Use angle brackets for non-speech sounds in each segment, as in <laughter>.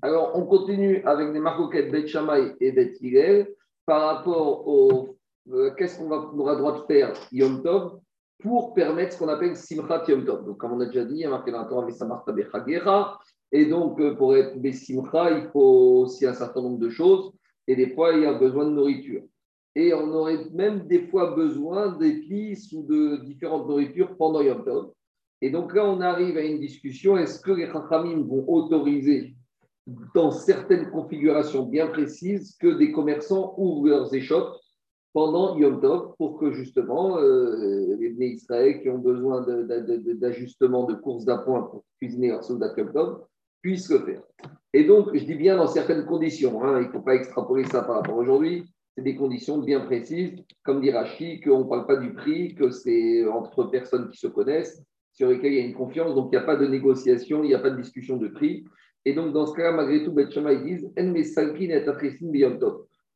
Alors, on continue avec les marcoquettes Bet Shammai et Bet Hillel par rapport au euh, qu'est-ce qu'on aura droit de faire Yom Tov pour permettre ce qu'on appelle Simchat Yom Tov. Donc, comme on a déjà dit, il y a marqué dans la Torah Vesamarta Bechagera. Et donc, euh, pour être Besimcha, il faut aussi un certain nombre de choses. Et des fois, il y a besoin de nourriture. Et on aurait même des fois besoin d'épices ou de différentes nourritures pendant Yom Tov. Et donc là, on arrive à une discussion est-ce que les Chachamim vont autoriser, dans certaines configurations bien précises, que des commerçants ouvrent leurs échoppes pendant Yom Tov pour que justement euh, les Bnei Israël qui ont besoin d'ajustement de, courses d'appoint pour cuisiner leur soldat Yom Tov puissent le faire. Et donc, je dis bien dans certaines conditions, hein, il ne faut pas extrapoler ça par rapport aujourd'hui, c'est des conditions bien précises, comme dit Rachi, qu'on ne parle pas du prix, que c'est entre personnes qui se connaissent, sur lesquelles il y a une confiance, donc il n'y a pas de négociation, il n'y a pas de discussion de prix. Et donc, dans ce cas-là, malgré tout, Bet ils disent En et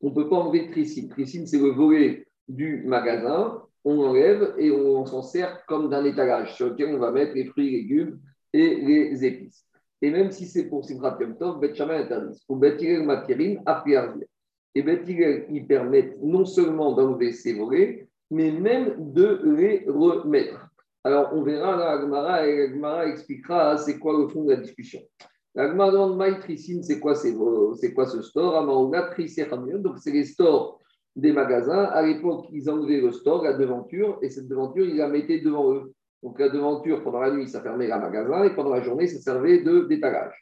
On ne peut pas enlever Trissim. Trissim, c'est le volet du magasin. On enlève et on, s'en sert comme d'un étalage sur lequel on va mettre les fruits, légumes et les épices. Et même si c'est pour Simchat Yom Tov, Bet interdit. Pour Bet Matirin, Et Bet ils permettent non seulement d'enlever ces volets, mais même de les remettre. Alors, on verra, là, Agmara, et Agmara expliquera c'est quoi le fond de la discussion. Agmara demande Maïtricine, c'est quoi, c'est, quoi ce store? Donc c'est les stores des magasins. À l'époque, ils enlevaient le store, la devanture, et cette devanture, ils la mettaient devant eux. Donc la devanture, pendant la nuit, ça fermait le magasin, et pendant la journée, ça servait de d'étalage.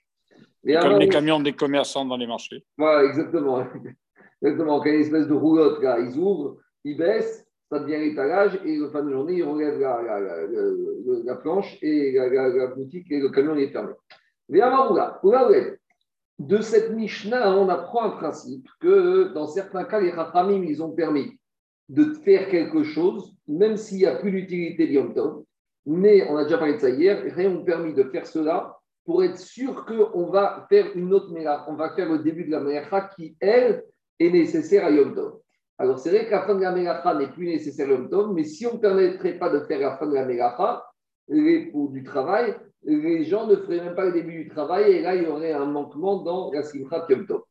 Comme les camions des commerçants dans les marchés. Voilà, exactement. <laughs> Exactement. Quand il y a une espèce de roulotte, là, ils ouvrent, ils baissent, ça devient l'étalage et le fin de journée, il relève la, la, planche et la, boutique et le camion est fermé. De cette Mishnah, on apprend un principe que dans certains cas, les Rachamim, ils ont permis de faire quelque chose, même s'il n'y a plus d'utilité de Mais on a déjà parlé de ça hier, ils ont permis de faire cela pour être sûr qu'on va faire une autre mélacha. On va faire le début de la mélacha qui, elle, est nécessaire à Yom Tov. Alors, c'est vrai que la fin de la Mélacha n'est plus nécessaire Yom Tov, mais si on ne permettrait pas de faire la fin de la Mélacha, pour du travail, les gens ne feraient même pas le début du travail et là, il y aurait un manquement dans la Simchat Yom Tov.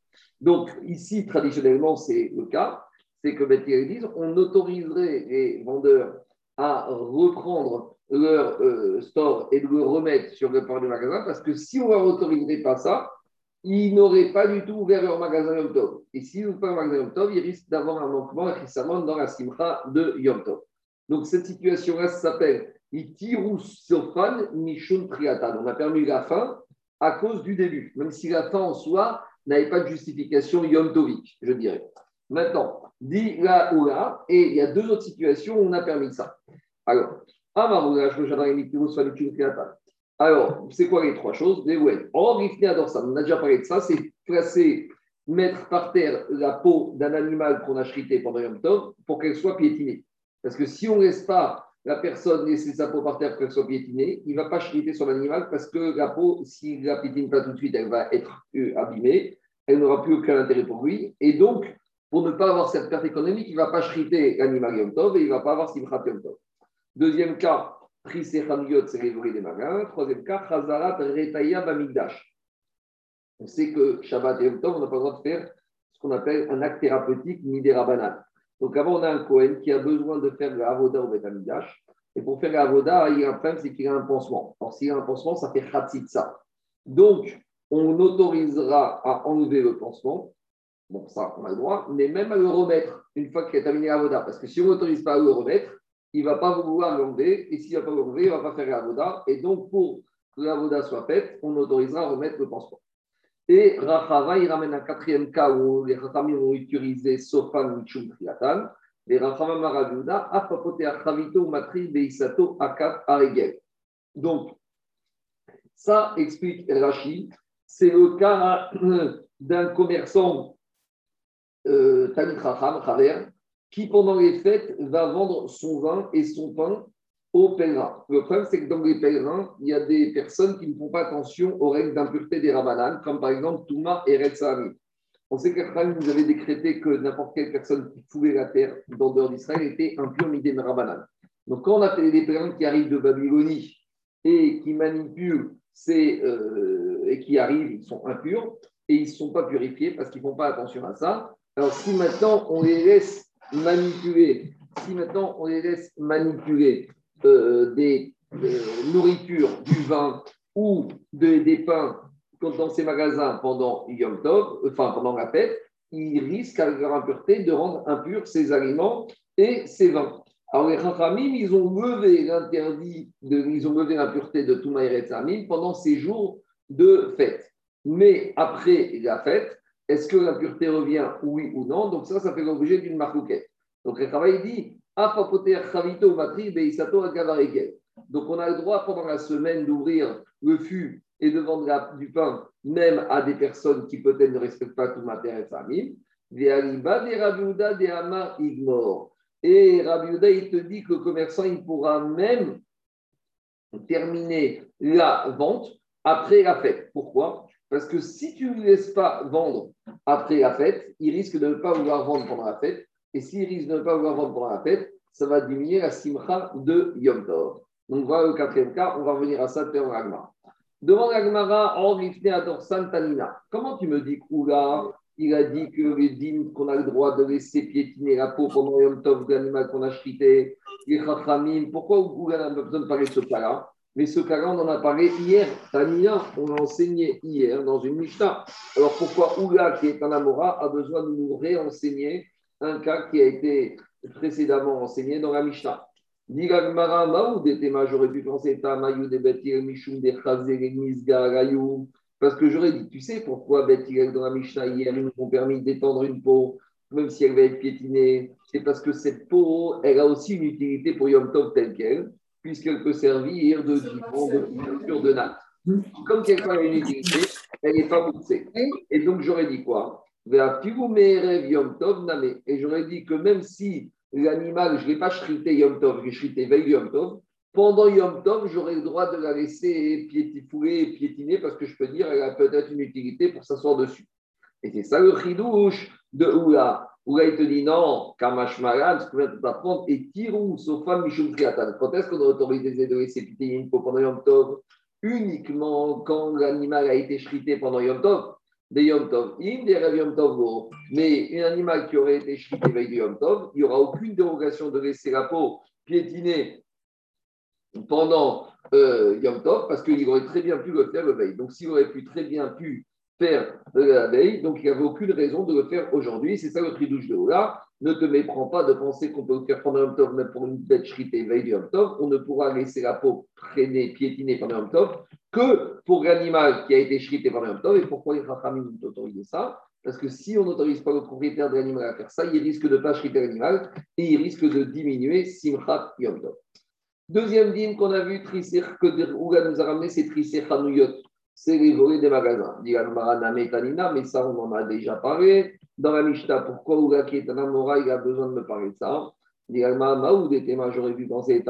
Donc, ici, traditionnellement, c'est le cas. C'est que Betty disent on autoriserait les vendeurs à reprendre leur euh, store et de le remettre sur le port du magasin parce que si on ne leur autoriserait pas ça, ils n'auraient pas du tout ouvert leur magasin Yom Tov. Et s'ils n'ouvrent pas leur magasin Yom Tov, ils risquent d'avoir un manquement récemment dans la simcha de Yom Tov. Donc cette situation-là s'appelle On a permis la fin à cause du début, même si la fin en soi n'avait pas de justification Yom Tovik, je dirais. Maintenant, dit la Oula, et il y a deux autres situations où on a permis ça. Alors, Amaroula, je me Triatan. Alors, c'est quoi les trois choses? Les Or, on a déjà parlé de ça, c'est placer, mettre par terre la peau d'un animal qu'on a chrité pendant Yom Tov pour qu'elle soit piétinée. Parce que si on ne laisse pas la personne laisser sa peau par terre pour qu'elle soit piétinée, il ne va pas chriter sur l'animal parce que la peau, s'il la piétine pas tout de suite, elle va être euh, abîmée, elle n'aura plus aucun intérêt pour lui. Et donc, pour ne pas avoir cette perte économique, il ne va pas chriter l'animal Yom Tov et il ne va pas avoir Simchat Yom Tov. Deuxième cas, c'est les des magasins. Troisième cas, Chazarat Retaya Bamigdash. On sait que Shabbat et Yom Tov, on n'a pas le droit de faire ce qu'on appelle un acte thérapeutique Midera Banane. Donc avant, on a un Kohen qui a besoin de faire l'avoda au Betamidash. Et pour faire l'avoda, il y a un problème, c'est qu'il a un pansement. Alors s'il a un pansement, ça fait ça. Donc, on autorisera à enlever le pansement. Bon, ça, on a le droit, mais même à le remettre une fois qu'il a terminé l'avoda. Parce que si on n'autorise pas à le remettre, il ne va pas vouloir l'enlever, et s'il ne va pas l'enlever, il ne va pas faire l'avoda. Et donc, pour que l'avoda soit faite, on autorisera à remettre le pansement. Et Rachava, il ramène un quatrième cas où les Rachamim ont utilisé Sofan Michum Triatan. Les Rachava Maravuda, Apapote Achavito Matri Beisato Akat Aregel. Donc, ça explique Rachid. C'est le cas d'un commerçant euh, Tanit Racham, qui pendant les fêtes va vendre son vin et son pain aux pèlerins. Le problème, c'est que dans les pèlerins, il y a des personnes qui ne font pas attention aux règles d'impureté des rabananes, comme par exemple Touma et Retsami. On sait que vous avez décrété que n'importe quelle personne qui foulait la terre dans dehors d'Israël était impure midé de rabanan. Donc, quand on a des pèlerins qui arrivent de Babylonie et qui manipulent ces, euh, et qui arrivent, ils sont impurs, et ils ne sont pas purifiés parce qu'ils ne font pas attention à ça. Alors si maintenant on les laisse manipuler, si maintenant on les laisse manipuler euh, des euh, nourritures, du vin ou des pains dans ces magasins pendant Yom Tov, enfin pendant la fête, ils risquent avec leur impureté de rendre impurs ces aliments et ces vins. Alors les Chachamim, ils ont levé l'interdit, ils ont levé l'impureté de tout et pendant ces jours de fête. Mais après la fête, est-ce que l'impureté revient, oui ou non? Donc ça, ça fait l'objet d'une marquette. Donc le travail dit, donc on a le droit pendant la semaine d'ouvrir le fût et de vendre du pain, même à des personnes qui peut-être ne respectent pas tout matériel famille. Et Rabbi il te dit que le commerçant, il pourra même terminer la vente après la fête. Pourquoi? Parce que si tu ne le laisses pas vendre après la fête, il risque de ne pas vouloir vendre pendant la fête. Et s'il risque de ne pas vouloir vendre pendant la fête, ça va diminuer la simcha de Yom Tov. Donc voilà le quatrième cas, on va revenir à ça de Agmara. Devant l'Agmara, en Ador Santanina, comment tu me dis qu'Oula, il a dit que les dîmes qu'on a le droit de laisser piétiner la peau pendant Yom Tov de l'animal qu'on a chrité, les Chachamim, pourquoi Oula n'a pas besoin de parler de ce cas-là? Mais ce cas-là, on en a parlé hier. Tanina, on a enseigné hier dans une Mishnah. Alors pourquoi Oula, qui est un Amora, a besoin de nous réenseigner un cas qui a été précédemment enseigné dans la Mishnah. J'aurais pu penser parce que j'aurais dit, tu sais pourquoi Betil dans la Mishnah hier, ils nous ont permis d'étendre une peau, même si elle va être piétinée. C'est parce que cette peau, elle a aussi une utilité pour Yom Tov telle qu'elle, puisqu'elle peut servir de de de natte. Comme quelqu'un a une utilité, elle n'est pas poussée. Et donc j'aurais dit quoi? Et j'aurais dit que même si l'animal, je ne l'ai pas chrité Yom Tov, je chrité veille Yom Tov. Pendant Yom Tov, j'aurai le droit de la laisser fouler et piétiner parce que je peux dire qu'elle a peut-être une utilité pour s'asseoir dessus. Et c'est ça le chidouche de Oula. Oula, il te dit non, Kamash Maran, ce que vient d'apprendre, et Tirou, Sofam, Mishum Triatan. Quand est-ce qu'on a autorisé de laisser piétiner une peau pendant Yom Tov? Uniquement quand l'animal a été chrité pendant Yom Tov des Yom Tov, in des Yom Tov, mais un animal qui aurait été chrité veille Yom Tov, il n'y aura aucune dérogation de laisser la peau piétiner pendant euh, Yom Tov, parce qu'il aurait très bien pu le faire le veille. Donc, s'il aurait pu très bien pu faire la veille, donc il n'y avait aucune raison de le faire aujourd'hui. C'est ça le tridouche de Ola. Ne te méprends pas de penser qu'on peut le faire pendant Yom Tov, même pour une bête shritée veille du Tov. On ne pourra laisser la peau traîner, piétiner pendant Yom Tov que pour l'animal qui a été chrité pendant Yom Tov. Et pourquoi les Rachamim ont autorisé ça? Parce que si on n'autorise pas le propriétaire de l'animal à faire ça, il risque de ne pas chriter l'animal et il risque de diminuer Simchat Yom Tov. Deuxième dîme qu'on a vu, que Ouga nous a ramené, c'est Trisser Hanouyot. C'est les volets des magasins. Mais ça, on en a déjà parlé. Dans la Mishnah, pourquoi Ouga qui est un Amora, il a besoin de me parler de ça? J'aurais pu penser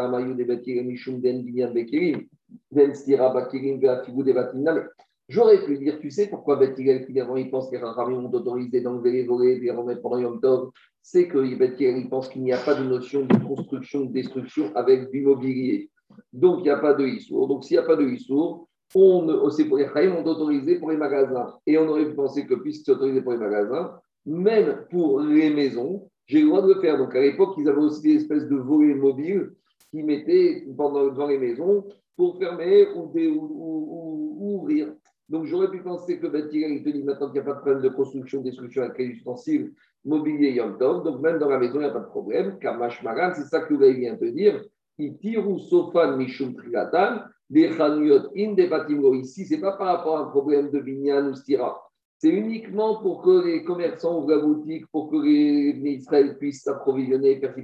J'aurais pu dire, tu sais pourquoi Bethilel, finalement, il pense que les Rachamim ont autorisé d'enlever les volets et les remettre pendant Yom Tov? C'est que Bethilel, il pense qu'il n'y a pas de notion de construction, de destruction avec du mobilier. Donc, il n'y a pas de Issour. Donc, s'il n'y a pas de Issour, on, aussi pour les Rachamim ont autorisé pour les magasins. Et on aurait pu penser que puisque c'est autorisé pour les magasins, même pour les maisons, j'ai le droit de le faire. Donc, à l'époque, ils avaient aussi des espèces de volets mobiles qui mettaient pendant, dans les maisons pour fermer ou, ou ouvrir. Donc, j'aurais pu penser que Bethilel, il te dit maintenant qu'il n'y a pas de problème de construction, destruction avec les ustensiles mobilier Yom Tov. Donc, même dans la maison, il n'y a pas de problème. Car Mashmaran, c'est ça que vous vient te dire. Itiru Sofan Mishum Trilatan, des Chanuyot in des Ici, ce n'est pas par rapport à un problème de Binyan ou Stira. C'est uniquement pour que les commerçants ouvrent la boutique, pour que les Israël puissent s'approvisionner et faire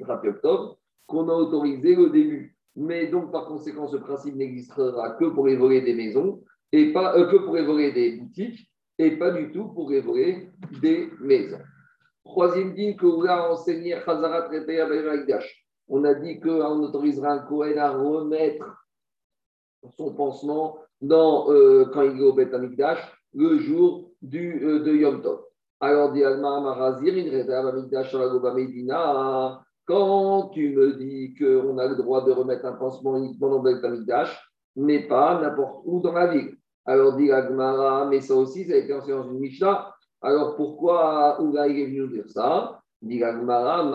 Tov, qu'on a autorisé au début. Mais donc, par conséquent, ce principe n'existera que pour les volets des maisons et pas euh, que pour évoler des boutiques et pas du tout pour évoler des maisons. Troisième dit que vous a enseigné On a dit qu'on autorisera un Kohen à remettre son pansement dans, euh, quand il est au Beth Amikdash le jour du, euh, de Yom Tov. Alors, dit Alma Marazir, quand tu me dis qu'on a le droit de remettre un pansement uniquement dans le Beth Amikdash, mais pas n'importe où dans la ville. Alors dit Agmara, mais ça aussi, ça a été enseigné dans une Mishnah. Alors pourquoi Oula est venu dire ça? Dit Agmara,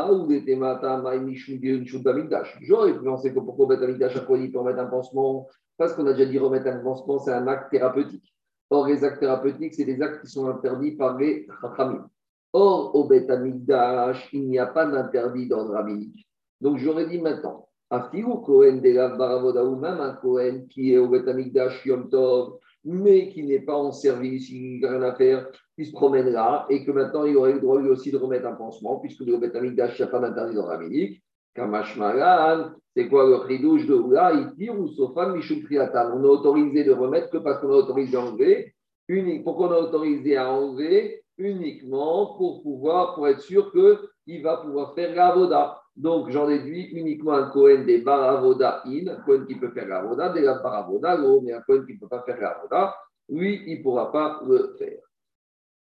J'aurais pu penser que pourquoi Beth Amikdash, à quoi il peut remettre un pansement Parce qu'on a déjà dit remettre un pansement, c'est un acte thérapeutique. Or, les actes thérapeutiques, c'est des actes qui sont interdits par les Chachamim. Or, au Beth il n'y a pas d'interdit d'ordre rabbinique. Donc, j'aurais dit maintenant, Afiru Kohen de la Baravoda, ou même un Kohen qui est au Beth Yom Tov, mais qui n'est pas en service, il n'a rien à faire, il se promène là, et que maintenant il aurait le droit lui aussi de remettre un pansement, puisque le Beth il n'y a pas d'interdit dans rabbinique. Kamash Malan, c'est quoi le chidouche de Oula? Il ou Sofan Mishum Triatan. On a autorisé de remettre que parce qu'on a autorisé à enlever. Unique, pourquoi on a autorisé à enlever Uniquement pour pouvoir, pour être sûr qu'il va pouvoir faire la voda. Donc, j'en déduis uniquement un Cohen des Baravoda in, un Cohen qui peut faire la voda, des Baravoda, mais un Cohen qui ne peut pas faire la voda, lui, il ne pourra pas le faire.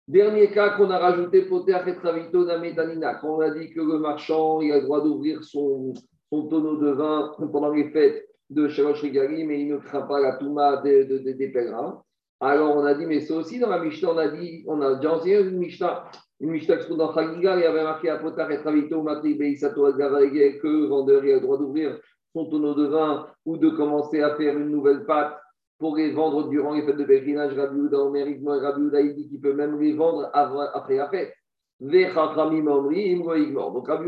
Dernier cas qu'on a rajouté, Poter Travito Nametanina, quand on a dit que le marchand il a le droit d'ouvrir son, tonneau de vin pendant les fêtes de Shalosh Rigali, mais il ne craint pas la Touma des, pèlerins. Alors on a dit, mais c'est aussi dans la Mishnah, on a dit, on a déjà enseigné une Mishnah, une Mishnah qui se trouve dans Chagiga, il y avait marqué à Poter Travito Mati Beisato que le vendeur il a le droit d'ouvrir son tonneau de vin ou de commencer à faire une nouvelle pâte pour les vendre durant les fêtes de pèlerinage. Rabbi Ouda, Omer, Rabbi Ouda, il dit qu'il peut même les vendre après la fête. Donc Rabbi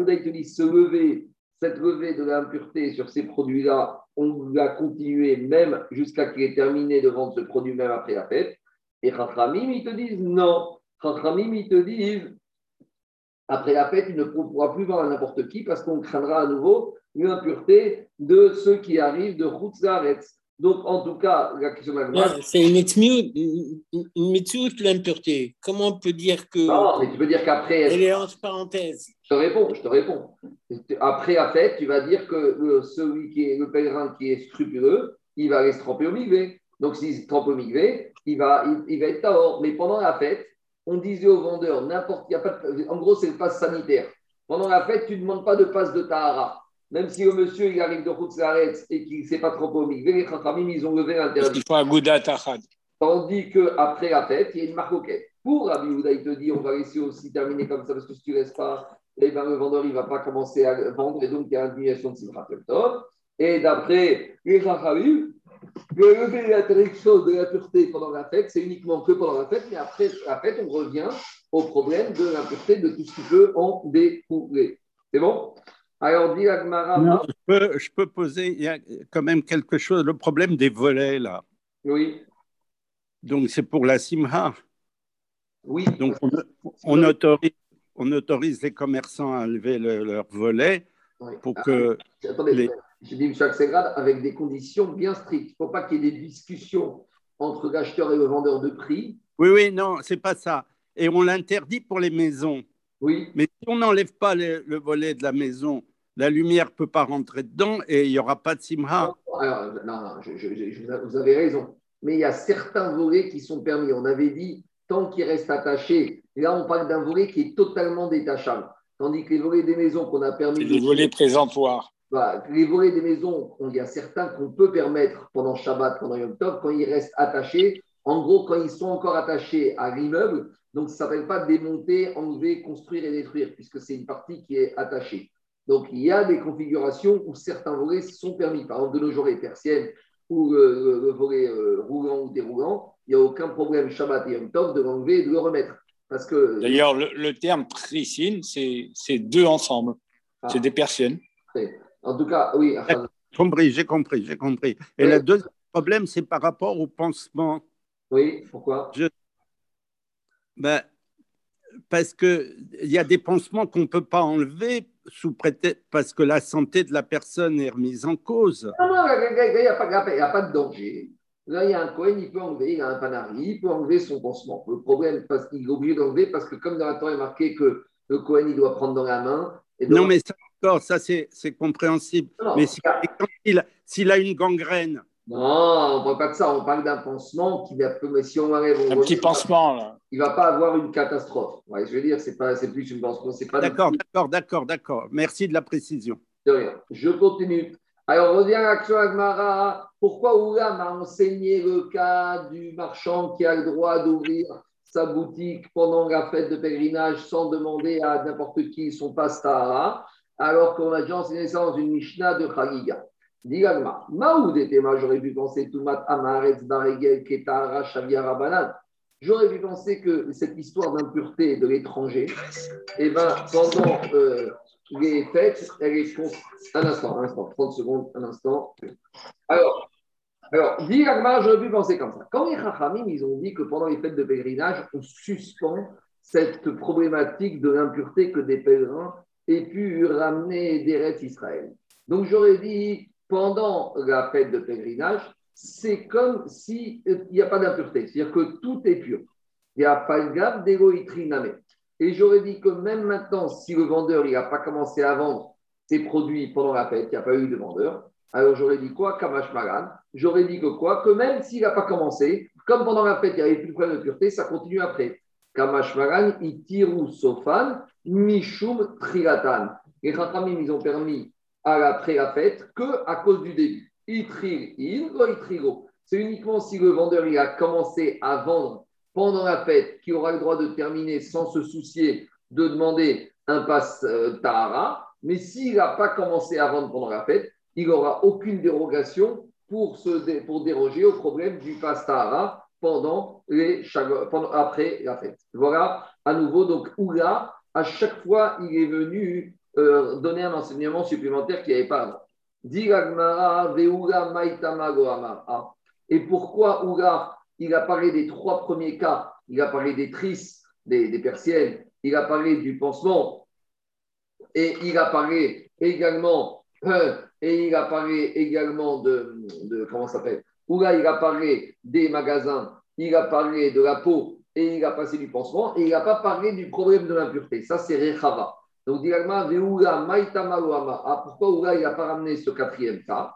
Ouda, il te dit se lever, cette levée de l'impureté sur ces produits-là, on va continuer même jusqu'à qu'il ait terminé de vendre ce produit même après la fête. Et Chachamim, ils te disent non. Chachamim, ils te disent après la fête, il ne pourra plus vendre à n'importe qui parce qu'on craindra à nouveau l'impureté de ceux qui arrivent de Routzaretz. Donc, en tout cas, la question de la C'est une de l'impureté? Comment on peut dire que. Non, mais tu peux dire qu'après. Elle est entre parenthèses. Je te réponds, je te réponds. Après la fête, tu vas dire que le, celui qui est le pèlerin qui est scrupuleux, il va aller se tremper au migvé. Donc, s'il se trempe au migvé, il va, il, va être tahor. Mais pendant la fête, on disait aux vendeurs, n'importe, en gros, c'est le passe sanitaire. Pendant la fête, tu ne demandes pas de passe de Tahara. Même si le monsieur il arrive de Khoutzlaretz et qu'il ne sait pas trop au les Chachamim, ils ont levé l'interdit. Tandis qu'après la fête, il y a une marcoquette. Pour Rabbi Houda, il te dit on va laisser aussi terminer comme ça parce que si tu ne restes pas, eh ben, le vendeur il ne va pas commencer à vendre et donc il y a une diminution de Simchat Et d'après les Chachamim, le lever l'interdiction de la pureté pendant la fête, c'est uniquement que pendant la fête, mais après la fête, on revient au problème de l'impureté de tout ce qui peut en découler. C'est bon? Alors, dit Agmara. Je peux, je peux poser, il y a quand même quelque chose, le problème des volets, là. Oui. Donc, c'est pour la Simha. Oui. Donc, on, autorise, on autorise les commerçants à lever leurs volets pour ah, que. Attendez, les... je dis, M. Axelrad, avec des conditions bien strictes. Il ne faut pas qu'il y ait des discussions entre l'acheteur et le vendeur de prix. Oui, oui, non, c'est pas ça. Et on l'interdit pour les maisons. Oui. Mais si on n'enlève pas le volet de la maison, la lumière ne peut pas rentrer dedans et il n'y aura pas de simha. Non, non, vous avez raison. Mais il y a certains volets qui sont permis. On avait dit, tant qu'il reste attaché, là on parle d'un volet qui est totalement détachable. Tandis que les volets des maisons qu'on a permis. Les volets présentoirs. les volets des maisons, il y a certains qu'on peut permettre pendant Shabbat, pendant Yom Tov, quand ils restent attachés. En gros, quand ils sont encore attachés à l'immeuble, donc ça ne s'appelle pas démonter, enlever, construire et détruire, puisque c'est une partie qui est attachée. Donc, il y a des configurations où certains volets sont permis. Par exemple, de nos jours, les persiennes ou le, volet euh, roulant ou déroulant, il n'y a aucun problème Shabbat et Yom Tov de l'enlever et de le remettre. Parce que... D'ailleurs, le, terme tricine, c'est deux ensemble. Ah. C'est des persiennes. En tout cas, oui. J'ai compris, j'ai compris, j'ai compris. Et le deuxième problème, c'est par rapport au pansement. Oui, pourquoi? Ben, Parce qu'il y a des pansements qu'on ne peut pas enlever sous prétexte parce que la santé de la personne est remise en cause. Non, non, il n'y a, pas de danger. Là, il y a un Cohen, il peut enlever, il a un panari, il peut enlever son pansement. Le problème, parce qu'il est obligé d'enlever, parce que comme dans la Torah, il est marqué que le Cohen, il doit prendre dans la main. Non, mais ça, ça c'est compréhensible. mais s'il a une gangrène, non, on ne parle pas de ça, on parle d'un pansement qui va, si on arrive un petit pansement là. Il ne va pas avoir une catastrophe. je veux dire, c'est pas, c'est plus une pansement, D'accord, d'accord, d'accord, d'accord. Merci de la précision. De rien. Je continue. Alors, on revient à l'action Agmara. Pourquoi Oulam a enseigné le cas du marchand qui a le droit d'ouvrir sa boutique pendant la fête de pèlerinage sans demander à n'importe qui son pastara, alors qu'on a déjà enseigné ça dans une Mishnah de Chagiga Digagma, Maoud était j'aurais pu penser Tumat Amaretz Baregel Ketara Shavia Rabanan. J'aurais pu penser que cette histoire d'impureté de l'étranger, eh ben, pendant euh, les fêtes, elle est. Un instant, un instant, 30 secondes, un instant. Alors, alors, dit j'aurais pu penser comme ça. Quand les Chachamim, ils ont dit que pendant les fêtes de pèlerinage, on suspend cette problématique de l'impureté que des pèlerins aient pu ramener des rêves Israël. Donc, j'aurais dit, pendant la fête de pèlerinage, c'est comme s'il n'y a pas d'impureté, c'est-à-dire que tout est pur. Il n'y a pas de d'égoïtriname. Et j'aurais dit que même maintenant, si le vendeur n'a pas commencé à vendre ses produits pendant la fête, il n'y a pas eu de vendeur, alors j'aurais dit quoi Kamash. J'aurais dit que quoi? Que même s'il n'a pas commencé, comme pendant la fête, il n'y avait plus de problème de pureté, ça continue après. Kamash Magan, Itiru Sofan, Mishum Trilatan. Les Chachamim, ils ont permis après la fête que à cause du début. Itril in, C'est uniquement si le vendeur a commencé à vendre pendant la fête qu'il aura le droit de terminer sans se soucier de demander un passe euh, Tahara. Mais s'il n'a pas commencé à vendre pendant la fête, il n'aura aucune dérogation pour, déroger au problème du pastara pendant les, après la fête. Voilà, à nouveau, donc Oula, à chaque fois, il est venu euh, donner un enseignement supplémentaire qu'il n'y avait pas avant. Et pourquoi Oula, il a parlé des trois premiers cas, il a parlé des tristes, des, des persiennes, il a parlé du pansement, et il a parlé également euh, et il a parlé également de, comment ça s'appelle? Là, il a parlé des magasins, il a parlé de la peau et il a passé du pansement et il n'a pas parlé du problème de l'impureté. Ça, c'est Rechava. Donc, Dilagma, Ah, pourquoi Oula, n'a pas ramené ce quatrième cas?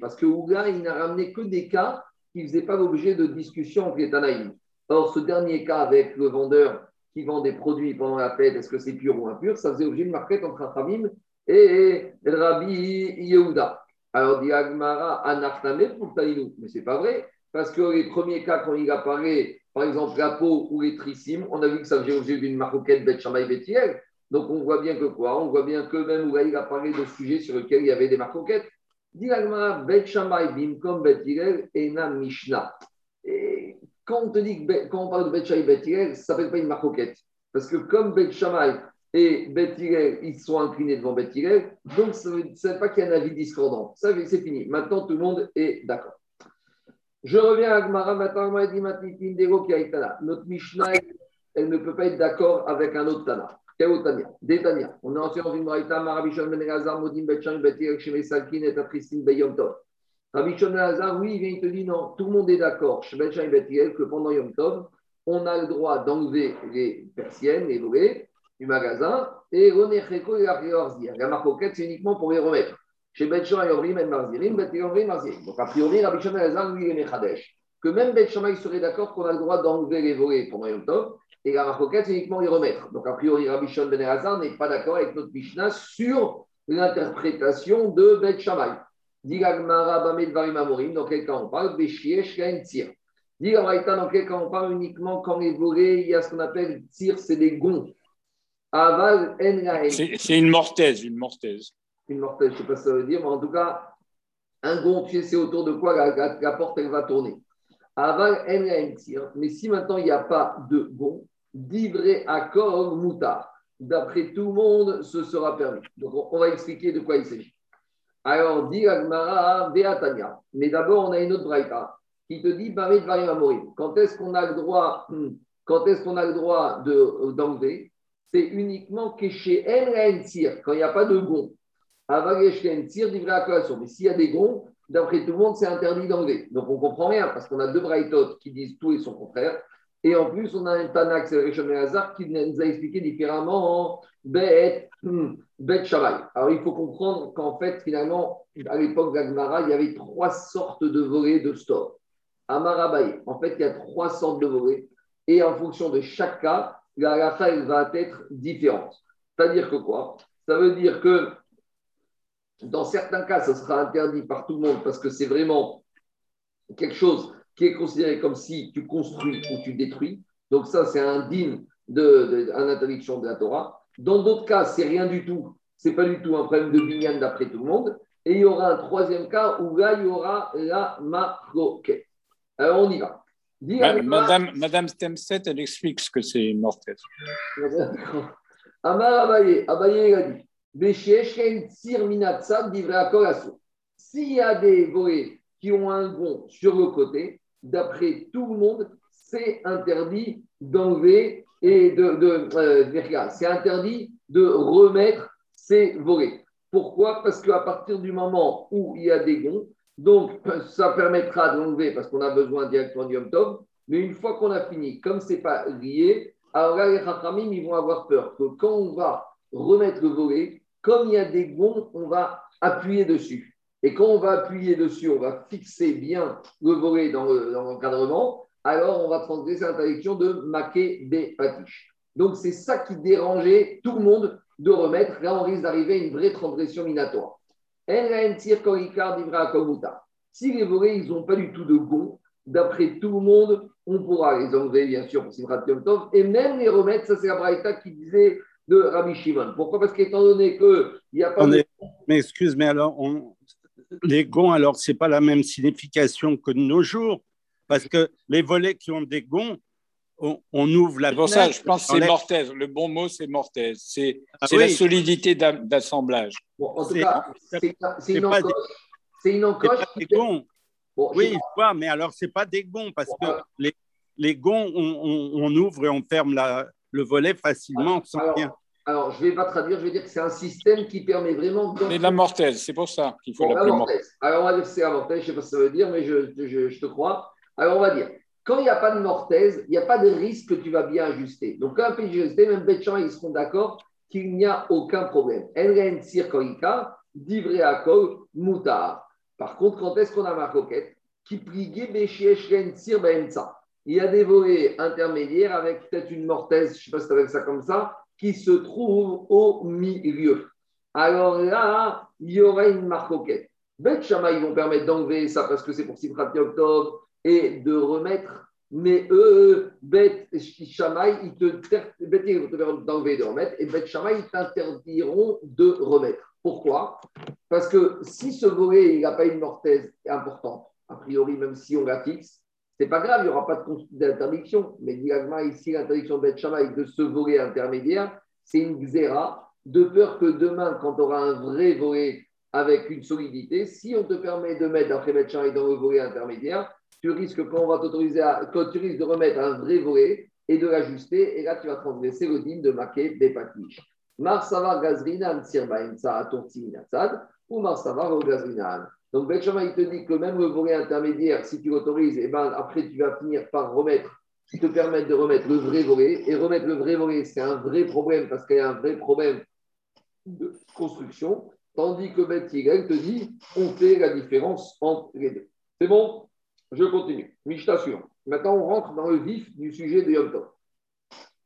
Parce que Oula, n'a ramené que des cas qui ne faisaient pas l'objet de discussion entre les Tanaïm. Or, ce dernier cas avec le vendeur qui vend des produits pendant la fête, est-ce que c'est pur ou impur? Ça faisait objet de marquette entre Rachamim et Rabbi Yehuda. Alors, dit Agmara, pour Taïnou. Mais n'est pas vrai, parce que les premiers cas, quand il apparaît, par exemple, la peau ou les trissimes, on a vu que ça faisait objet d'une maroquette Bet Shamay Betiel. Donc, on voit bien que quoi? On voit bien que même où il apparaît de sujets sur lesquels il y avait des marcoquettes. Dit Bet Shamay Bimkom Betiel Ena Mishnah. Et quand on, te dit quand on parle de Bet Shamay Betiel, ça ne s'appelle pas une marcoquette. Parce que comme Bet Shamay et Beth ils sont inclinés devant Beth donc ça ne pas qu'il y a un avis discordant. Ça, c'est fini. Maintenant, tout le monde est d'accord. Je reviens à Gmara, maintenant, Notre Mishnah, elle ne peut pas être d'accord avec un autre Tana. Quel autre Tania? Des Tania. On est entré dans une Braïta, Marabishon Ben Elazar, Modim Betchan, Bet Yirek, Shemei Salkin et Atristin Beyom Tov. Rabbi Ben Elazar, oui, il vient, il te dit non, tout le monde est d'accord, Shemei Salkin Bet que pendant Yom Tov, on a le droit d'enlever les persiennes, les volets, du magasin, et Ronecheko et La marcoquette, c'est uniquement pour les remettre. Chez Betchon et Yorim et Marzirim, Marzirim. Donc, a priori, Rabbi Shimon Elazar, lui, il est. Que même il serait d'accord qu'on a le droit d'enlever les volets pendant Yom Tov, et la c'est uniquement les remettre. Donc, a priori, Rabbi Shimon Ben Elazar n'est pas d'accord avec notre Mishnah sur l'interprétation de Bet Shammai. Digagmara Bamed Varim Amorim, dans quel cas on parle? Beshiesh Gain Tzir. Digagmara dans quel cas on parle uniquement quand les volets, il y a ce qu'on appelle Tzir, c'est des gonds. C'est une mortaise, une mortaise. Une mortaise, je ne sais pas ce que ça veut dire, mais en tout cas, un gond, tu sais, c'est autour de quoi la, porte, elle va tourner. Aval Mais si maintenant il n'y a pas de gond, d'ivré accord moutard. D'après tout le monde, ce sera permis. Donc, on, va expliquer de quoi il s'agit. Alors, dit Agmara. Mais d'abord, on a une autre braïta qui te dit Quand est-ce qu'on a le droit, hmm, quand est-ce qu'on a le droit d'enlever? C'est uniquement que chez elle, quand il n'y a pas de gond. Mais s'il y a des gonds, d'après tout le monde, c'est interdit d'enlever. Donc on ne comprend rien parce qu'on a deux braïtotes qui disent tout et son contraire. Et en plus, on a un Tanak, c'est Hazar, qui nous a expliqué différemment en Bet, hmm, Alors il faut comprendre qu'en fait, finalement, à l'époque d'Agmara, il y avait trois sortes de volets de store. Amarabaye, en fait, il y a trois sortes de volets. Et en fonction de chaque cas, la va être différente. C'est-à-dire que quoi? Ça veut dire que Dans certains cas, ça sera interdit par tout le monde parce que c'est vraiment quelque chose qui est considéré comme si tu construis ou tu détruis. Donc ça, c'est un digne de, interdiction de la Torah. Dans d'autres cas, c'est rien du tout. C'est pas du tout un problème de binyan d'après tout le monde. Et il y aura un troisième cas où là, il y aura la maroquette. Alors, on y va. Madame, Madame Stemset, elle explique ce que c'est une mortaise. <laughs> Amar Abaye, Abaye, il a dit s'il y a des volets qui ont un gond sur le côté, d'après tout le monde, c'est interdit d'enlever et de. de euh, c'est interdit de remettre ces volets. Pourquoi? Parce qu'à partir du moment où il y a des gonds, donc ça permettra d'enlever parce qu'on a besoin directement du Tov, mais une fois qu'on a fini, comme ce n'est pas lié, alors là, les Chachamim, ils vont avoir peur que quand on va remettre le volet, comme il y a des gonds, on va appuyer dessus. Et quand on va appuyer dessus, on va fixer bien le volet dans l'encadrement, alors on va transgresser l'interdiction de maquer des patiches. Donc c'est ça qui dérangeait tout le monde de remettre. Là, on risque d'arriver à une vraie transgression minatoire. Si les volets, ils n'ont pas du tout de gonds, d'après tout le monde, on pourra les enlever, bien sûr, pour Simrat Tov, et même les remettre. Ça, c'est la qui disait de Rabbi Shimon. Pourquoi? Parce qu'étant donné qu'il n'y a pas de... Mais excuse, mais alors, les gonds, alors, ce n'est pas la même signification que de nos jours, parce que les volets qui ont des gonds, on, ouvre la pour ça, je pense que c'est mortaise. Le bon mot, c'est mortaise. C'est ah la solidité d'assemblage. Bon, en tout cas, c'est une encoche. C'est une encoche. Des gonds. oui, je vois, mais alors, ce n'est pas des gonds, parce que les, les gonds, on, ouvre et on ferme la, le volet facilement sans alors, rien. Alors, je ne vais pas traduire, je vais dire que c'est un système qui permet vraiment. C'est de la mortaise, c'est pour ça qu'il faut l'appeler mortaise. Alors, on va dire que c'est la mortaise, je ne sais pas ce que ça veut dire, mais je, je, te crois. Alors, on va dire, quand il n'y a pas de mortaise, il n'y a pas de risque que tu vas bien ajuster. Donc, quand un pays ajusté, même Betchan, ils seront d'accord qu'il n'y a aucun problème. Enren sirkoika, mutar. Par contre, quand est-ce qu'on a ma coquette Qui prigue béchieshren sir il y a des volets intermédiaires avec peut-être une mortaise, je ne sais pas si tu avec ça comme ça, qui se trouve au milieu. Alors là, il y aura une marcoquette. Bet Shama, ils vont permettre d'enlever ça parce que c'est pour Simchat octobre et de remettre. Mais eux, Bet Shama, ils te, vont te permettre d'enlever et de remettre. Et Bet Shama, ils t'interdiront de remettre. Pourquoi? Parce que si ce volet, n'a pas une mortaise importante, a priori, même si on la fixe, c'est pas grave, il n'y aura pas d'interdiction. Mais ici, l'interdiction de de ce volet intermédiaire, c'est une xéra, de peur que demain, quand tu auras un vrai volet avec une solidité, si on te permet de mettre après Bet dans le volet intermédiaire, tu risques, quand va t'autoriser quand tu risques de remettre un vrai volet et de l'ajuster, et là, tu vas transgresser le digne de marquer des patiches. Marsavar gazrinan sirbain sa ou marsavar gazrinan. Donc, Ben il te dit que même le volet intermédiaire, si tu l'autorises, eh ben, après, tu vas finir par remettre, te permettent de remettre le vrai volet. Et remettre le vrai volet, c'est un vrai problème parce qu'il y a un vrai problème de construction. Tandis que Ben te dit, on fait la différence entre les deux. C'est bon? Je continue. Mishta Maintenant, on rentre dans le vif du sujet de Yom Tov.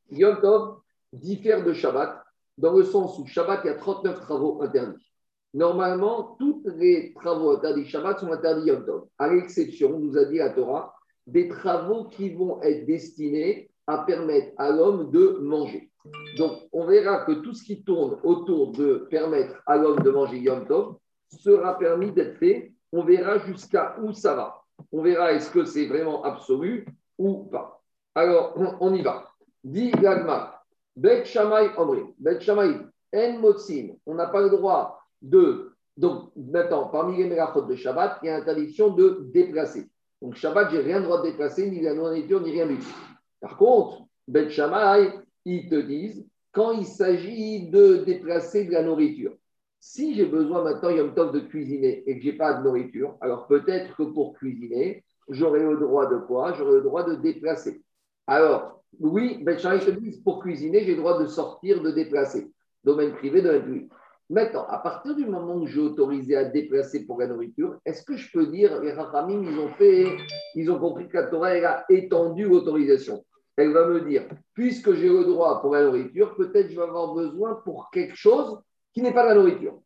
Yom Tov diffère de Shabbat dans le sens où Shabbat, il y a 39 travaux interdits. Normalement, tous les travaux interdits Shabbat sont interdits Yom Tov, à l'exception, nous a dit la Torah, des travaux qui vont être destinés à permettre à l'homme de manger. Donc, on verra que tout ce qui tourne autour de permettre à l'homme de manger Yom Tov sera permis d'être fait. On verra jusqu'à où ça va. On verra est-ce que c'est vraiment absolu ou pas. Alors, on y va. Dit Gagma, Bet Shamay Omri, Bet Shamay, En Motsin, on n'a pas le droit de. Donc, maintenant, parmi les mélachot de Shabbat, il y a l'interdiction de déplacer. Donc, Shabbat, j'ai rien le droit de déplacer, ni la nourriture, ni rien du tout. Par contre, Bet Shammai, ils te disent, quand il s'agit de déplacer de la nourriture, si j'ai besoin maintenant, Yom Tov, de cuisiner et que je n'ai pas de nourriture, alors peut-être que pour cuisiner, j'aurai le droit de quoi? J'aurai le droit de déplacer. Alors, oui, Bet Shammai te disent, pour cuisiner, j'ai le droit de sortir, de déplacer. Domaine privé, domaine public. Maintenant, à partir du moment où j'ai autorisé à déplacer pour la nourriture, est-ce que je peux dire, les Rachamim, ils ont fait, ils ont compris que la Torah, a étendu l'autorisation. Elle va me dire, puisque j'ai le droit pour la nourriture, peut-être je vais avoir besoin pour quelque chose qui n'est pas la nourriture.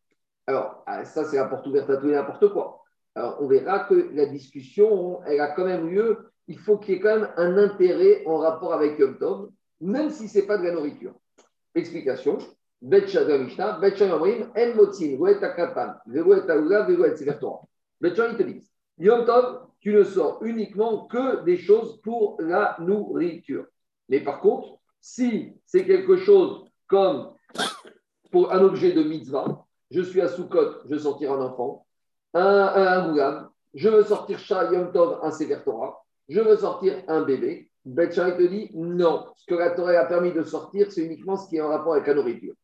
Alors, ah, ça, c'est la porte ouverte à tout et n'importe quoi. Alors, on verra que la discussion, elle a quand même lieu. Il faut qu'il y ait quand même un intérêt en rapport avec Yom Tov, même si ce n'est pas de la nourriture. Explication. Bet Mishnah, Bet En Motzin. Bet ils te disent Yom Tov, tu ne sors uniquement que des choses pour la nourriture. Mais par contre, si c'est quelque chose comme pour un objet de mitzvah, je suis à Soukot, je veux sortir un enfant, un, un, je veux sortir Shah Yom Tov, un Sefer Torah, je veux sortir un bébé. Bet te dit non, ce que la Torah a permis de sortir, c'est uniquement ce qui est en rapport avec la nourriture.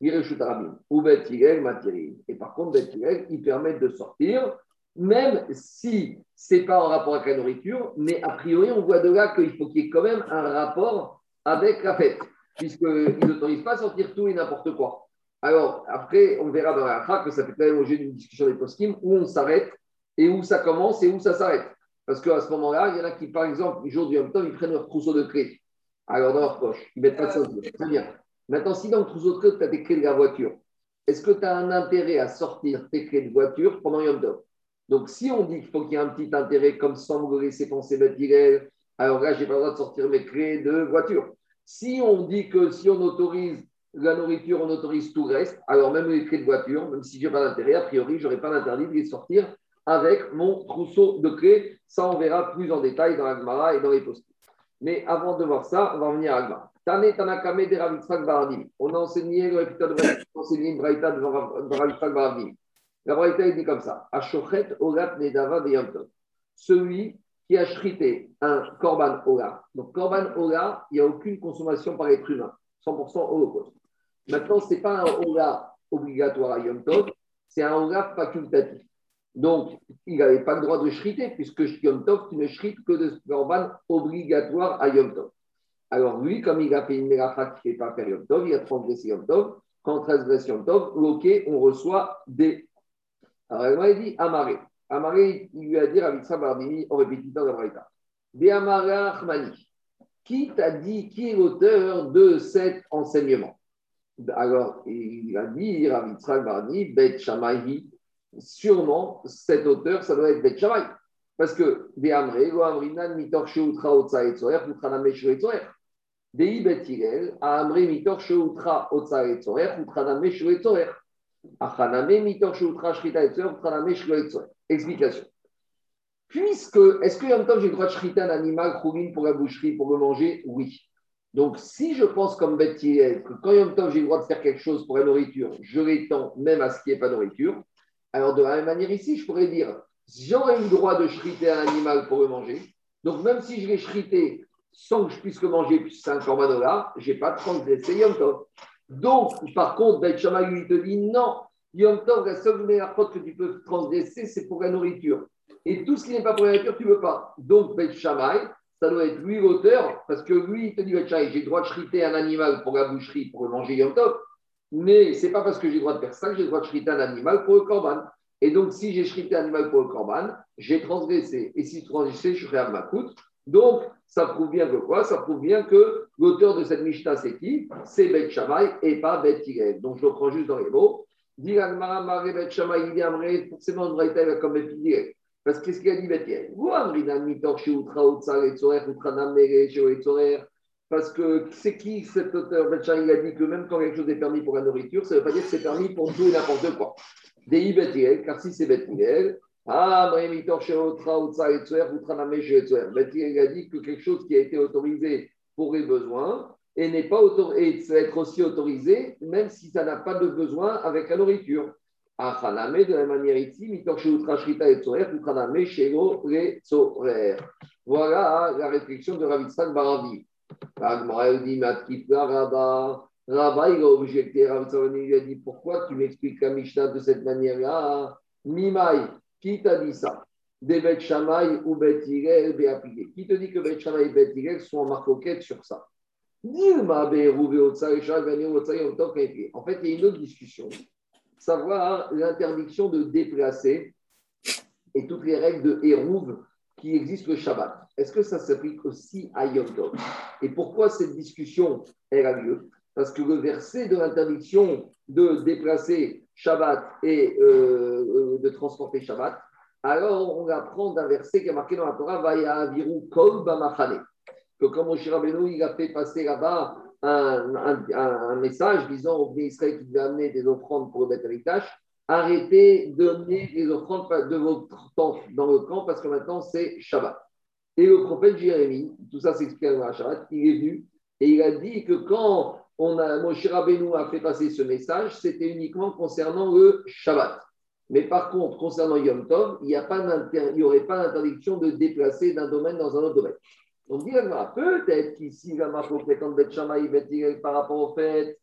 Ou Et par contre, Bet il permet de sortir même si ce n'est pas en rapport avec la nourriture, mais a priori, on voit de là qu'il faut qu'il y ait quand même un rapport avec la fête, puisqu'ils n'autorisent pas à sortir tout et n'importe quoi. Alors, après, on verra dans la fin que ça fait quand même l'objet d'une discussion des post où on s'arrête et où ça commence et où ça s'arrête. Parce qu'à ce moment-là, il y en a qui, par exemple, le jour du même temps, ils prennent leur trousseau de clés. Alors, dans leur poche, ils mettent pas ça. Très bien. Maintenant, si dans le trousseau de clés, tu as des clés de la voiture, est-ce que tu as un intérêt à sortir tes clés de voiture pendant Yom Tov? Donc, si on dit qu'il faut qu'il y ait un petit intérêt, comme me laisser penser Bethilel, alors là, je n'ai pas le droit de sortir mes clés de voiture. Si on dit que si on autorise la nourriture, on autorise tout le reste, alors même les clés de voiture, même si je n'ai pas d'intérêt, a priori, je n'aurai pas d'interdit de les sortir avec mon trousseau de clés. Ça, on verra plus en détail dans l'Agmara et dans les postes. Mais avant de voir ça, on va revenir à l'Agmara. On a enseigné le on a enseigné une braïta de Ravitzak Baradim. La Braïta dit comme ça Ashochet Olat Nedava Celui qui a chrité un Korban Ola. Donc, Korban Ola, il n'y a aucune consommation par être humain, 100% holocauste. Maintenant, ce n'est pas un Ola obligatoire à Yom Tov, c'est un Ola facultatif. Donc, il n'avait pas le droit de shriter, puisque Yom Tov, tu ne shrites que de Korban obligatoire à Yom Tov. Alors, lui, comme il a fait une mélacha qui ne fait pas Yom Tov, il a transgressé Yom Tov. Quand on transgresse Yom Tov, ok, on reçoit des alors, il dit Amaré. Amaré, il lui a dit Ravitsa Bardini, au répétiteur de Braïta. De Amaré Achmani. Qui t'a dit, qui est l'auteur de cet enseignement? Alors, il a dit Ravitsa Bardini, Bet Shamahi. Sûrement, cet auteur, ça doit être Bet Shamahi. Parce que De Amré, Lo Amrinan, Mitor Sheutra Otsa Etzoer, Sheuetzoer. Dei Bet Hillel, Amré, Mitor Sheutra Otsa Etzoer, Utraname Sheuetzoer. Explication. Puisque, est-ce que Yom Tov, j'ai le droit de shriter un animal pour la boucherie, pour le manger? Oui. Donc, si je pense comme Betty, que quand Yom Tov, j'ai le droit de faire quelque chose pour la nourriture, je l'étends même à ce qui n'est pas nourriture, alors de la même manière ici, je pourrais dire, j'aurais eu le droit de shriter un animal pour le manger, donc même si je l'ai shrité sans que je puisse le manger, puisque c'est un corbanola, je n'ai pas transgressé Yom Tov. Donc, par contre, Beth Shammai lui te dit non, Yom Tov, la seule meilleure que tu peux transgresser, c'est pour la nourriture. Et tout ce qui n'est pas pour la nourriture, tu ne veux pas. Donc, Beth Shammai, ça doit être lui l'auteur, parce que lui, il te dit Beth Shammai, j'ai le droit de shriter un animal pour la boucherie, pour le manger Yom Tov, mais ce n'est pas parce que j'ai le droit de faire ça que j'ai le droit de shriter un animal pour le korban. Et donc, si j'ai shrité un animal pour le korban, j'ai transgressé. Et si je transgressé, je serai à ma coûte. Donc, ça prouve bien que quoi? Ça prouve bien que l'auteur de cette Mishnah, c'est qui? C'est Bet Shammai et pas Bet Hillel. Donc, je reprends juste dans les mots. Bet Shammai, forcément, comme Bet. Parce qu'est-ce qu'il a dit Bet Hillel parce que c'est qui cet auteur? Bet il a dit que même quand quelque chose est permis pour la nourriture, ça ne veut pas dire que c'est permis pour tout et n'importe quoi. Bet car si c'est Bet Hillel, ah, il a dit que quelque chose qui a été autorisé pour les besoins et n'est pas autorisé, ça va être aussi autorisé, même si ça n'a pas de besoin avec la nourriture. de la manière ici, Voilà la réflexion de Ravitsan Baravi. Rabba, il a objecté, Ravitsan lui a dit Pourquoi tu m'expliques la Mishnah de cette manière-là Mimai, qui t'a dit ça? Des Bet Shammai ou Bet appliqué. Qui te dit que Bet Shammai et Bet sont en marcoquette sur ça? En fait, il y a une autre discussion. Savoir l'interdiction de déplacer et toutes les règles de Hérouv qui existent le Shabbat. Est-ce que ça s'applique aussi à Yom Tov? Et pourquoi cette discussion elle a lieu? Parce que le verset de l'interdiction de déplacer Shabbat et euh, de transporter Shabbat, alors on apprend d'un verset qui est marqué dans la Torah, Vaya Kol Bamachane. Que comme Moshe Rabbeinu, il a fait passer là-bas un, un, un, message disant au Israël qui devait amener des offrandes pour le Beth arrêtez de donner les offrandes de votre dans le camp parce que maintenant c'est Shabbat. Et le prophète Jérémie, tout ça s'explique dans la Shabbat, il est venu et il a dit que quand on a, a fait passer ce message, c'était uniquement concernant le Shabbat. Mais par contre, concernant Yom Tov, il n'y aurait pas d'interdiction de déplacer d'un domaine dans un autre domaine. On dit, peut-être qu'ici, la marque au Bet Shammai, par rapport au fait,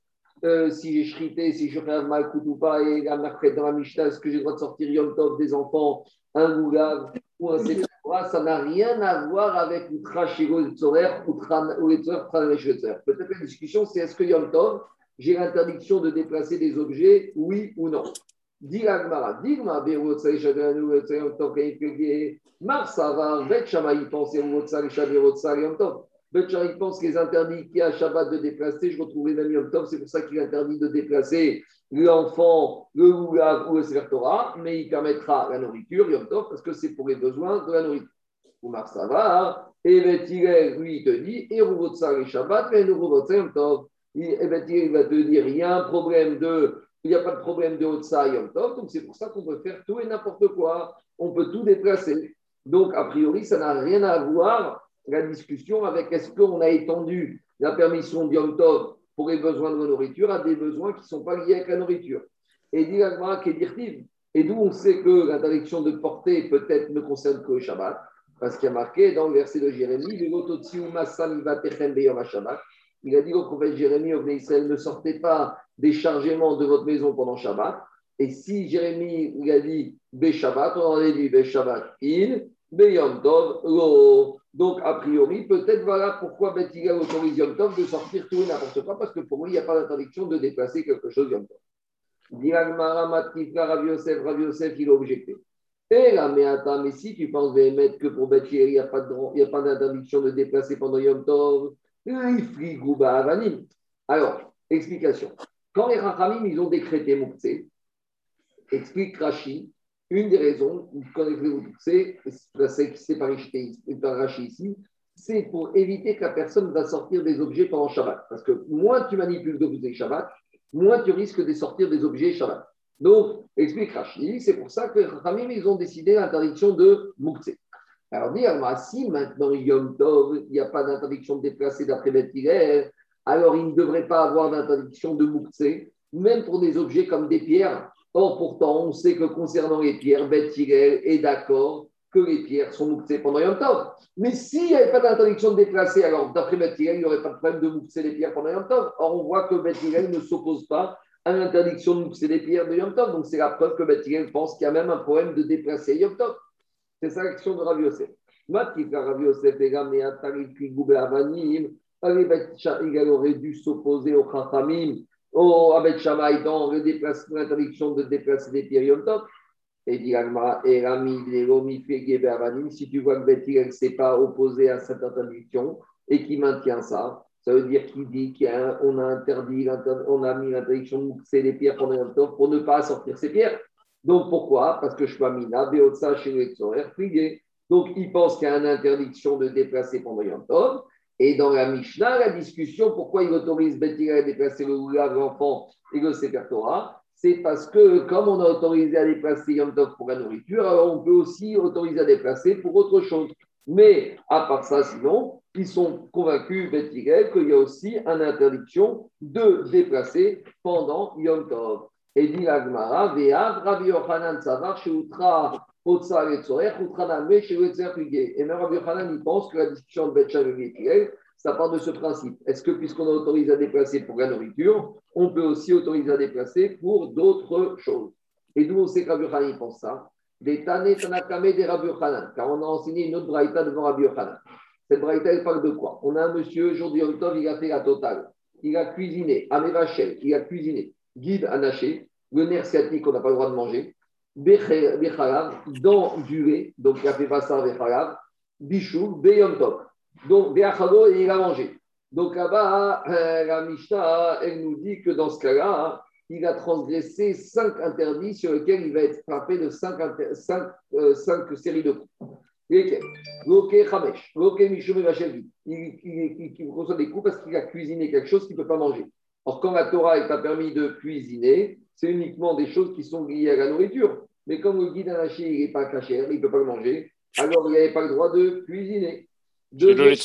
euh, si j'ai chrité, si je fais un mal ou pas, et la marque dans la Mishnah, est-ce que j'ai le droit de sortir Yom Tov des enfants, un Goulav ou un Sephora Ça n'a rien à voir avec Shiro Tzorer ou Peut-être la discussion, c'est est-ce que Yom Tov, j'ai l'interdiction de déplacer des objets, oui ou non? Dit Agmara, dit Marsavar, Bet Shamaï pense Rotsal, Shaberotsal, Yom Tov. Shamaï pense qu'ils interdit qu'il y a Shabbat de déplacer, je retrouve les Yom Tov, c'est pour ça qu'il interdit de déplacer l'enfant, le Oulav ou le Sefer mais il permettra la nourriture, Yom Tov, parce que c'est pour les besoins de la nourriture. Ou Marsavar, et Bet lui, il te dit, et Rotsal et Shabbat, et Rotsal, Yom Tov. Et Bet il va te dire, il y a un problème de il n'y a pas de problème de Otsa Yom Tov, donc c'est pour ça qu'on peut faire tout et n'importe quoi. On peut tout déplacer. Donc, a priori, ça n'a rien à voir, la discussion, avec est-ce qu'on a étendu la permission de Yom Tov pour les besoins de la nourriture à des besoins qui ne sont pas liés avec la nourriture. Et Et d'où on sait que l'interdiction de porter peut-être ne concerne que le Shabbat, parce qu'il y a marqué dans le verset de Jérémie, il a dit au prophète Jérémie, au Israël, ne sortez pas des chargements de votre maison pendant Shabbat. Et si Jérémie il a dit Shabbat, on aurait dit Shabbat il, Yom Tov lo. Donc, a priori, peut-être voilà pourquoi Beth autorise Yom Tov de sortir tout et n'importe quoi, parce que pour lui, il n'y a pas d'interdiction de déplacer quelque chose Yom Tov. Rav Yosef, Rav Yosef, il a objecté. Et là, mais attends, mais si tu penses mettre que pour Beth il n'y a pas d'interdiction de déplacer pendant Yom Tov, alors, explication. Quand les Rachamim, ils ont décrété Moukse, explique Rashi, une des raisons, quand c'est par Rashi ici, c'est pour éviter que la personne va sortir des objets pendant Shabbat. Parce que moins tu manipules d'objets Shabbat, moins tu risques de sortir des objets Shabbat. Donc, explique Rashi, c'est pour ça que Rachamim, ils ont décidé l'interdiction de Moukse. Alors, dire, si maintenant Yom Tov, il n'y a pas d'interdiction de déplacer d'après Beth alors il ne devrait pas avoir d'interdiction de Moukse, même pour des objets comme des pierres. Or, pourtant, on sait que concernant les pierres, Beth est d'accord que les pierres sont Moukse pendant Yom Tov. Mais s'il n'y avait pas d'interdiction de déplacer, alors d'après Beth il n'y aurait pas de problème de Moukse les pierres pendant Yom Tov. Or, on voit que Beth ne s'oppose pas à l'interdiction de Moukse les pierres de Yom Tov. Donc, c'est la preuve que Beth pense qu'il y a même un problème de déplacer Yom Tov. C'est ça l'action de Rav Yosef. Rav Yosef aurait dû s'opposer au Chachamim, au Abed Shammai dans l'interdiction de déplacer des pierres Yom Tov. Et dit et si tu vois que Beth ne s'est pas opposé à cette interdiction et qui maintient ça, ça veut dire qu'il dit qu'on a, interdit, on a mis l'interdiction de mousser les pierres pendant Yom Tov pour ne pas sortir ces pierres. Donc pourquoi? Parce que Shmamina, Beotsa, chez prié. Donc il pense qu'il y a une interdiction de déplacer pendant Yom Tov. Et dans la Mishnah, la discussion, pourquoi il autorise Betira à déplacer le Oulav, l'enfant et le Sefer Torah, c'est parce que comme on a autorisé à déplacer Yom Tov pour la nourriture, alors on peut aussi autoriser à déplacer pour autre chose. Mais à part ça, sinon, ils sont convaincus, Betira, qu'il y a aussi une interdiction de déplacer pendant Yom Tov. Et dit l'Agmara, Ve'av Rabbi Yochanan Savar, Sheutra et même Rabbi Yochanan, il pense que la discussion de Betcha et ça part de ce principe. Est-ce que puisqu'on autorise à déplacer pour la nourriture, on peut aussi autoriser à déplacer pour d'autres choses? Et d'où on sait que Rabbi Yochanan pense ça? Des Tane Tanakame des Rabbi Yochanan, car on a enseigné une autre braïta devant Rabbi Yochanan. Cette braïta, elle parle de quoi? On a un monsieur, aujourd'hui, Tov, il a fait la totale. Il a cuisiné, à Mevachel, il a cuisiné. Guide anaché, le nerf sciatique qu'on n'a pas le droit de manger, dans du lait, donc il a fait ça Bechalav, Bichou, Beyom Top. Donc Beachalo, il a mangé. Donc là-bas, euh, la Mishnah, elle nous dit que dans ce cas-là, il a transgressé cinq interdits sur lesquels il va être frappé de cinq, euh, séries de coups. Il, il, reçoit des coups parce qu'il a cuisiné quelque chose qu'il ne peut pas manger. Or, quand la Torah est pas permis de cuisiner, c'est uniquement des choses qui sont liées à la nourriture. Mais comme le guide d'Anaché, il n'est pas caché, il ne peut pas le manger, alors il n'avait pas le droit de cuisiner. Deuxième,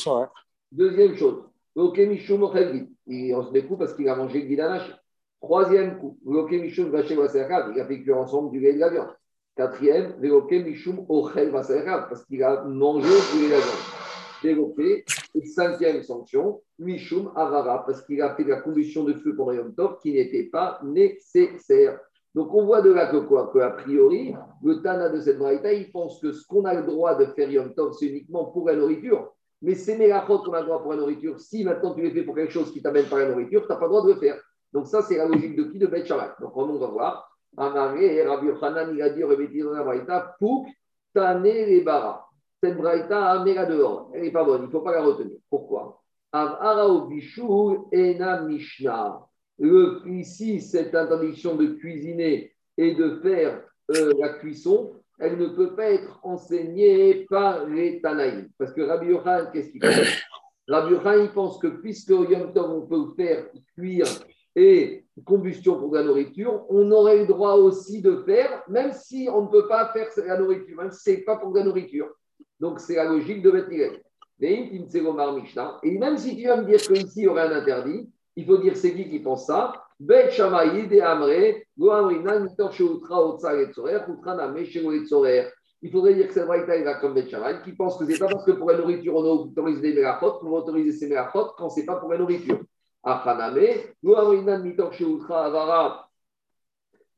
deuxième chose, il reçoit des coups parce qu'il a mangé le guide. Troisième coup, il a fait cuire ensemble du lait et de la viande. Quatrième, parce qu'il a mangé du lait et de la viande. Développé. Et cinquième sanction, Mishum Avara, parce qu'il a fait de la combustion de feu pendant Yom Tov qui n'était pas nécessaire. Donc on voit de là que quoi Que a priori, le Tana de cette braïta, il pense que ce qu'on a le droit de faire Yom Tov, c'est uniquement pour la nourriture. Mais c'est Mélachot qu'on a le droit pour la nourriture. Si maintenant tu les fais pour quelque chose qui t'amène par la nourriture, tu n'as pas le droit de le faire. Donc ça, c'est la logique de qui De Beth Donc on va voir. Amaré, Rabbi Yochanan, il a dit, la braïta, Pouk, Tane, les Bara. Cette braïta a méga dehors. Elle n'est pas bonne, il ne faut pas la retenir. Pourquoi? Ena Mishnah. Ici, cette interdiction de cuisiner et de faire euh, la cuisson, elle ne peut pas être enseignée par les Tanaïm. Parce que Rabbi Yochanan, qu'est-ce qu'il pense <coughs> Rabbi Yochanan, il pense que puisque Yom Tov, on peut faire cuire et combustion pour la nourriture, on aurait le droit aussi de faire, même si on ne peut pas faire la nourriture, même si ce n'est pas pour la nourriture. Donc, c'est la logique de Bethilel. Et même si tu vas me dire qu'ici, il y aurait un interdit, il faut dire c'est qui qui pense ça Bet de Amre, il faudrait dire que c'est vrai il va comme Bet qui pense que c'est pas parce que pour la nourriture on autorise des mélachot qu'on va autoriser ces mélachot quand c'est pas pour la nourriture. Achaname, Goamrinan Mitor Sheutra Avara,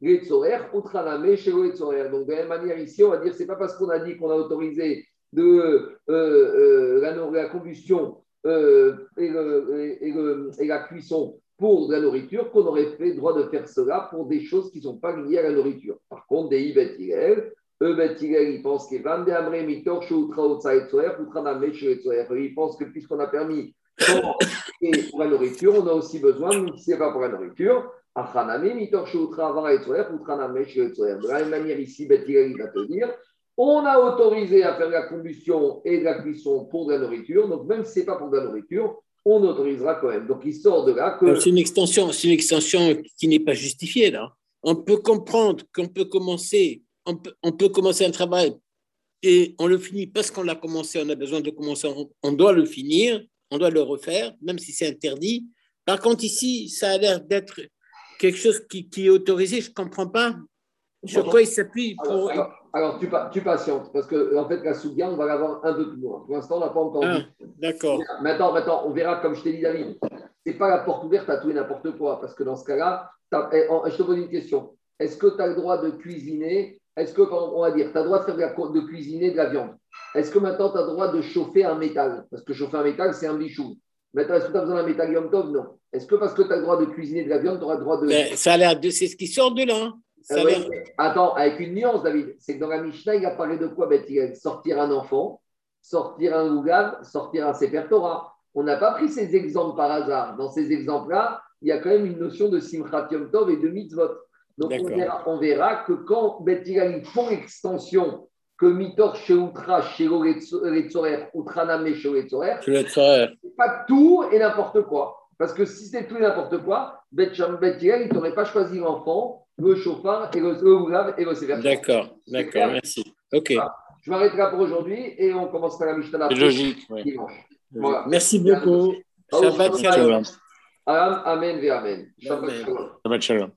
Getzorer, Utraname, Shelo Donc de la même manière ici, on va dire c'est pas parce qu'on a dit qu'on a autorisé de euh, euh, la, combustion euh, et, la cuisson pour de la nourriture qu'on aurait fait droit de faire cela pour des choses qui ne sont pas liées à la nourriture. Par contre, des Ibet Hillel, eux, Bet ils pensent que Van de Amre Mitor Utraname, Shelo Ils pensent que puisqu'on a permis pour la nourriture, on a aussi besoin, même si ce n'est pas pour la nourriture, de la même manière, ici, il va te dire on a autorisé à faire la combustion et la cuisson pour de la nourriture, donc même si ce n'est pas pour de la nourriture, on autorisera quand même. Donc il sort de là que. C'est une extension, c'est une extension qui n'est pas justifiée là. On peut comprendre qu'on peut commencer, on peut, commencer un travail et on le finit parce qu'on l'a commencé, on a besoin de commencer, on doit le finir on doit le refaire, même si c'est interdit. Par contre, ici, ça a l'air d'être quelque chose qui, est autorisé. Je ne comprends pas sur quoi il s'appuie. Pour... Alors, tu, tu, patientes, parce que en fait, la Soudia, on va l'avoir un peu plus loin. Pour l'instant, on n'a pas encore ah, D'accord. Maintenant, maintenant, on verra, comme je t'ai dit, David, ce n'est pas la porte ouverte à tout et n'importe quoi, parce que dans ce cas-là, eh, je te pose une question. Est-ce que tu as le droit de cuisiner? Est-ce que, on va dire, tu as le droit de, faire de, de cuisiner de la viande? Est-ce que maintenant tu as le droit de chauffer un métal? Parce que chauffer un métal, c'est un bichou. Maintenant, est-ce que tu as besoin d'un métal Yom Tov? Non. Est-ce que parce que tu as le droit de cuisiner de la viande, tu auras le droit de. ça a l'air de. C'est ce qui sort de là. Hein. Ça Attends, avec une nuance, David. C'est que dans la Mishnah, il a parlé de quoi ben, Sortir un enfant, sortir un Ougav, sortir un Sefer Torah. On n'a pas pris ces exemples par hasard. Dans ces exemples-là, il y a quand même une notion de Simchat Yom Tov et de mitzvot. Donc on verra, on verra, que quand Betigal font extension que Mitor Sheutra, Shelo Retzorer, Utraname Shelo c'est pas tout et n'importe quoi. Parce que si c'était tout et n'importe quoi, Bet il n'aurait pas choisi l'enfant, le chauffard et le Oulav et le Sever. D'accord, d'accord, merci. Ok. Je m'arrêterai là pour aujourd'hui et on commencera la Mishnah C'est logique, oui. Voilà. Merci beaucoup. Shabbat Shalom. Amen, Amen. Shabbat Shalom. Shabbat Shalom.